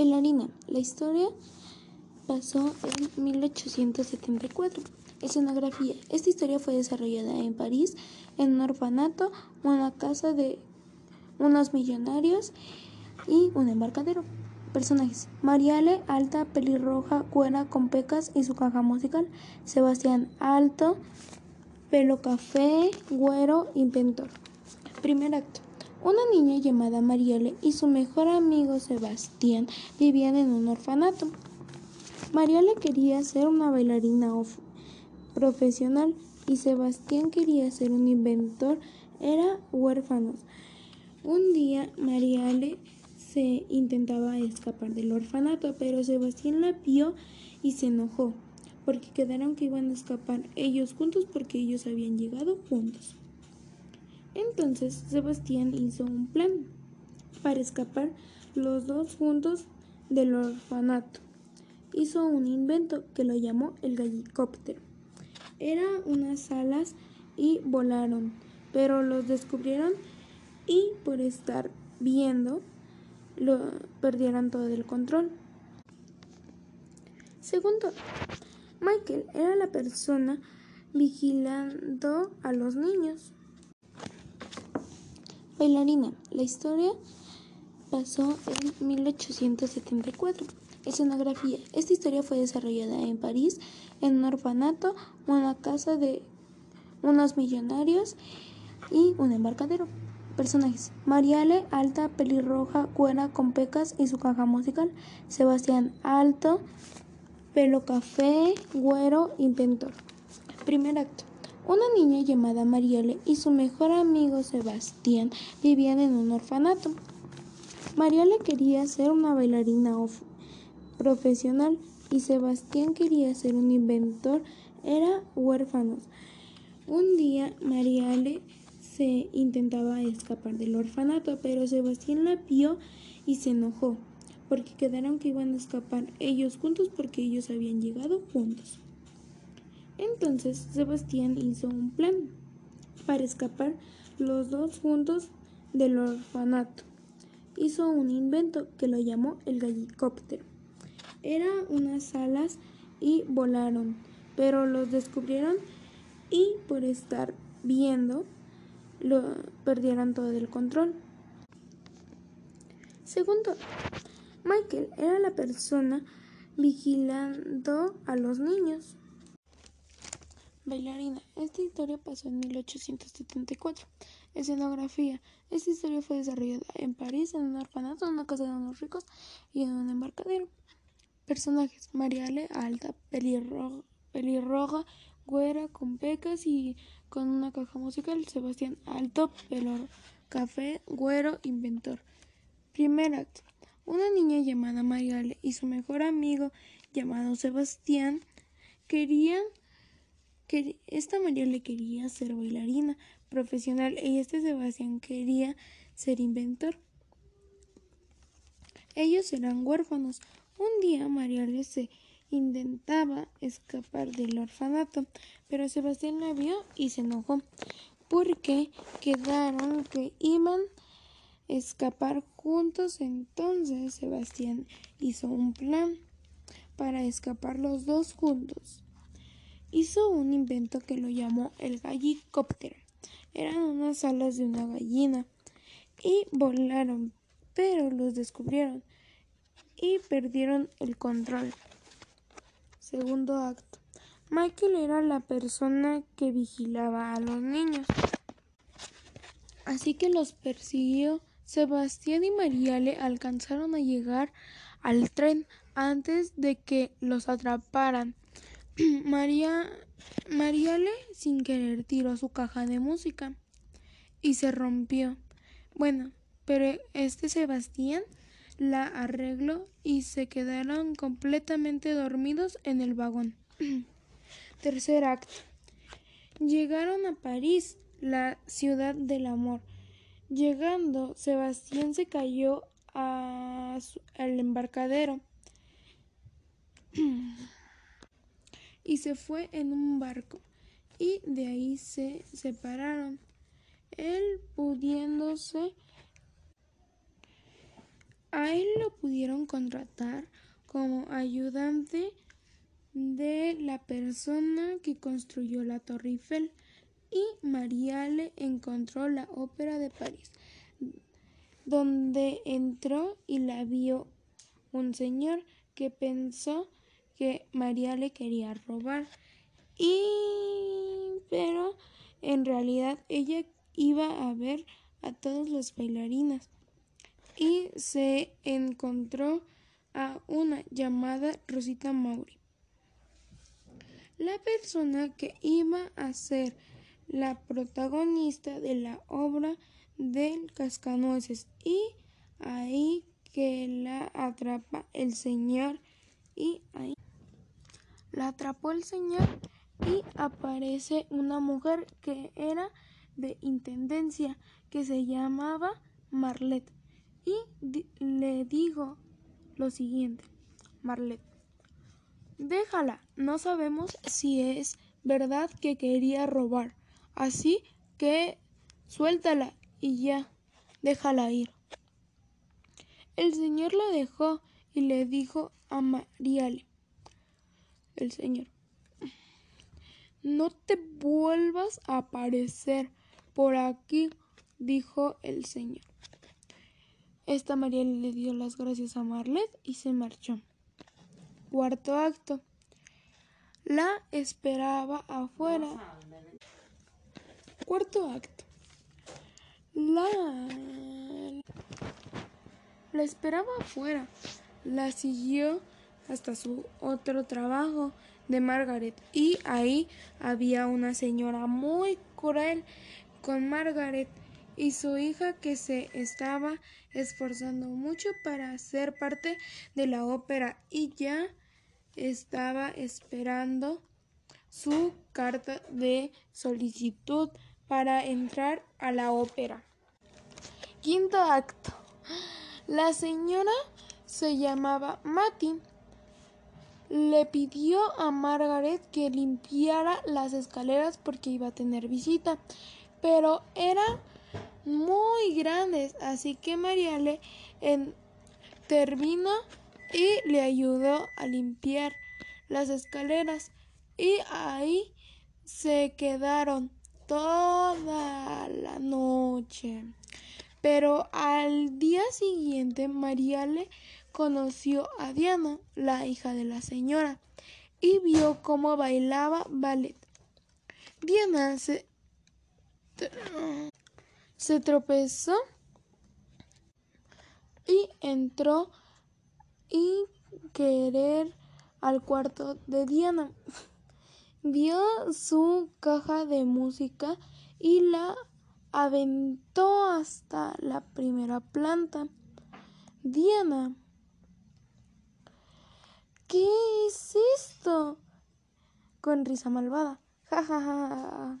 Bailarina. La historia pasó en 1874. Escenografía. Esta historia fue desarrollada en París, en un orfanato, una casa de unos millonarios y un embarcadero. Personajes: Mariale, alta, pelirroja, cuera, con pecas y su caja musical. Sebastián, alto, pelo café, güero, inventor. Primer acto. Una niña llamada Mariale y su mejor amigo Sebastián vivían en un orfanato. Mariale quería ser una bailarina profesional y Sebastián quería ser un inventor. Era huérfanos. Un día Mariale se intentaba escapar del orfanato, pero Sebastián la vio y se enojó, porque quedaron que iban a escapar ellos juntos porque ellos habían llegado juntos. Entonces Sebastián hizo un plan para escapar los dos juntos del orfanato. Hizo un invento que lo llamó el gallicóptero. Eran unas alas y volaron, pero los descubrieron y por estar viendo lo perdieran todo el control. Segundo, Michael era la persona vigilando a los niños. Bailarina. La historia pasó en 1874. Escenografía. Esta historia fue desarrollada en París, en un orfanato, una casa de unos millonarios y un embarcadero. Personajes: Mariale, alta, pelirroja, cuera, con pecas y su caja musical. Sebastián, alto, pelo café, güero, inventor. Primer acto. Una niña llamada Mariale y su mejor amigo Sebastián vivían en un orfanato. Mariale quería ser una bailarina profesional y Sebastián quería ser un inventor. Era huérfanos. Un día Mariale se intentaba escapar del orfanato, pero Sebastián la vio y se enojó, porque quedaron que iban a escapar ellos juntos porque ellos habían llegado juntos. Entonces Sebastián hizo un plan para escapar los dos juntos del orfanato. Hizo un invento que lo llamó el gallicóptero. Eran unas alas y volaron, pero los descubrieron y por estar viendo lo perdieran todo el control. Segundo, Michael era la persona vigilando a los niños. Bailarina. Esta historia pasó en 1874. Escenografía. Esta historia fue desarrollada en París, en un orfanato, en una casa de unos ricos y en un embarcadero. Personajes. Mariale, alta, pelirroja, pelirroja güera, con pecas y con una caja musical. Sebastián Alto, pelo café, güero, inventor. Primer acto. Una niña llamada Mariale y su mejor amigo llamado Sebastián querían esta Mariale quería ser bailarina profesional y este Sebastián quería ser inventor. Ellos eran huérfanos. Un día Mariale se intentaba escapar del orfanato, pero Sebastián la vio y se enojó porque quedaron que iban a escapar juntos. Entonces Sebastián hizo un plan para escapar los dos juntos. Hizo un invento que lo llamó el gallicóptero. Eran unas alas de una gallina y volaron, pero los descubrieron y perdieron el control. Segundo acto. Michael era la persona que vigilaba a los niños. Así que los persiguió. Sebastián y Mariale alcanzaron a llegar al tren antes de que los atraparan. María, Mariale sin querer tiró su caja de música y se rompió. Bueno, pero este Sebastián la arregló y se quedaron completamente dormidos en el vagón. Tercer acto. Llegaron a París, la ciudad del amor. Llegando, Sebastián se cayó al embarcadero y se fue en un barco y de ahí se separaron. Él pudiéndose A él lo pudieron contratar como ayudante de la persona que construyó la Torre Eiffel y Mariale encontró la Ópera de París, donde entró y la vio un señor que pensó que María le quería robar. Y pero en realidad ella iba a ver a todas las bailarinas y se encontró a una llamada Rosita Mauri. La persona que iba a ser la protagonista de la obra del cascanueces. Y ahí que la atrapa el señor y ahí la atrapó el señor y aparece una mujer que era de intendencia que se llamaba Marlet. Y le digo lo siguiente Marlet déjala no sabemos si es verdad que quería robar así que suéltala y ya déjala ir. El señor la dejó y le dijo a Mariale el señor no te vuelvas a aparecer por aquí, dijo el señor. Esta María le dio las gracias a Marlet y se marchó. Cuarto acto. La esperaba afuera. Cuarto acto. La la esperaba afuera. La siguió hasta su otro trabajo de Margaret y ahí había una señora muy cruel con Margaret y su hija que se estaba esforzando mucho para ser parte de la ópera y ya estaba esperando su carta de solicitud para entrar a la ópera. Quinto acto. La señora se llamaba Matty le pidió a Margaret que limpiara las escaleras porque iba a tener visita, pero eran muy grandes, así que Mariale terminó y le ayudó a limpiar las escaleras y ahí se quedaron toda la noche. Pero al día siguiente Mariale conoció a Diana, la hija de la señora, y vio cómo bailaba ballet. Diana se, tropezó y entró y querer al cuarto de Diana. Vio su caja de música y la aventó hasta la primera planta. Diana ¿Qué es esto? Con risa malvada. Ja, ja, ja,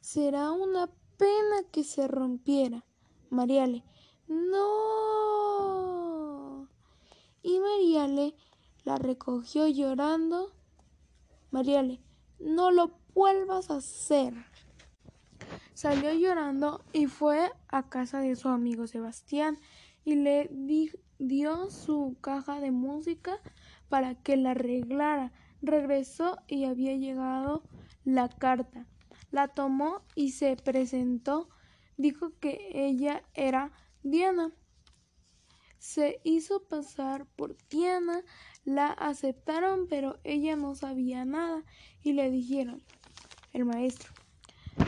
Será una pena que se rompiera. Mariale. No. Y Mariale la recogió llorando. Mariale, no lo vuelvas a hacer. Salió llorando y fue a casa de su amigo Sebastián y le dijo dio su caja de música para que la arreglara. Regresó y había llegado la carta. La tomó y se presentó. Dijo que ella era Diana. Se hizo pasar por Diana, la aceptaron, pero ella no sabía nada y le dijeron, el maestro,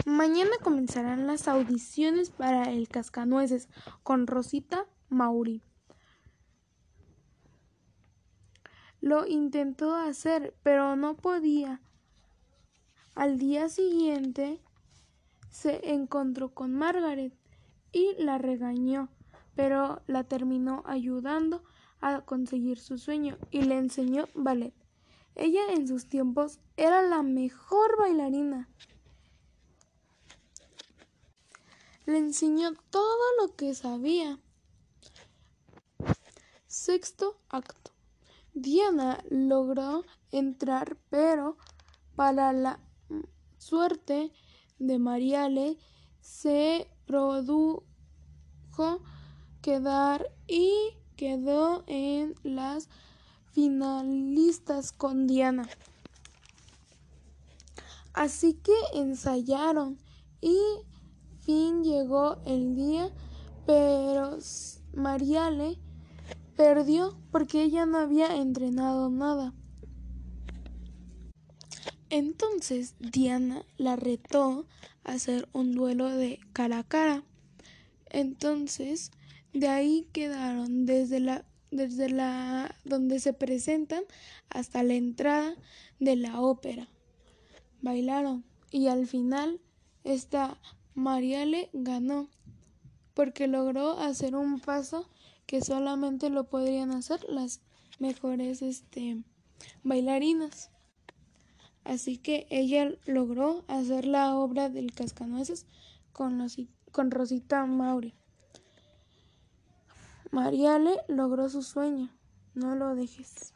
mañana comenzarán las audiciones para el Cascanueces con Rosita Mauri. Lo intentó hacer, pero no podía. Al día siguiente se encontró con Margaret y la regañó, pero la terminó ayudando a conseguir su sueño y le enseñó ballet. Ella en sus tiempos era la mejor bailarina. Le enseñó todo lo que sabía. Sexto acto. Diana logró entrar, pero para la suerte de Mariale se produjo quedar y quedó en las finalistas con Diana. Así que ensayaron y fin llegó el día, pero Mariale perdió porque ella no había entrenado nada. Entonces Diana la retó a hacer un duelo de cara a cara. Entonces, de ahí quedaron desde la desde la donde se presentan hasta la entrada de la ópera. Bailaron y al final esta Mariale ganó porque logró hacer un paso que solamente lo podrían hacer las mejores este bailarinas. Así que ella logró hacer la obra del cascanueces con, con Rosita Mauri. Mariale logró su sueño. No lo dejes.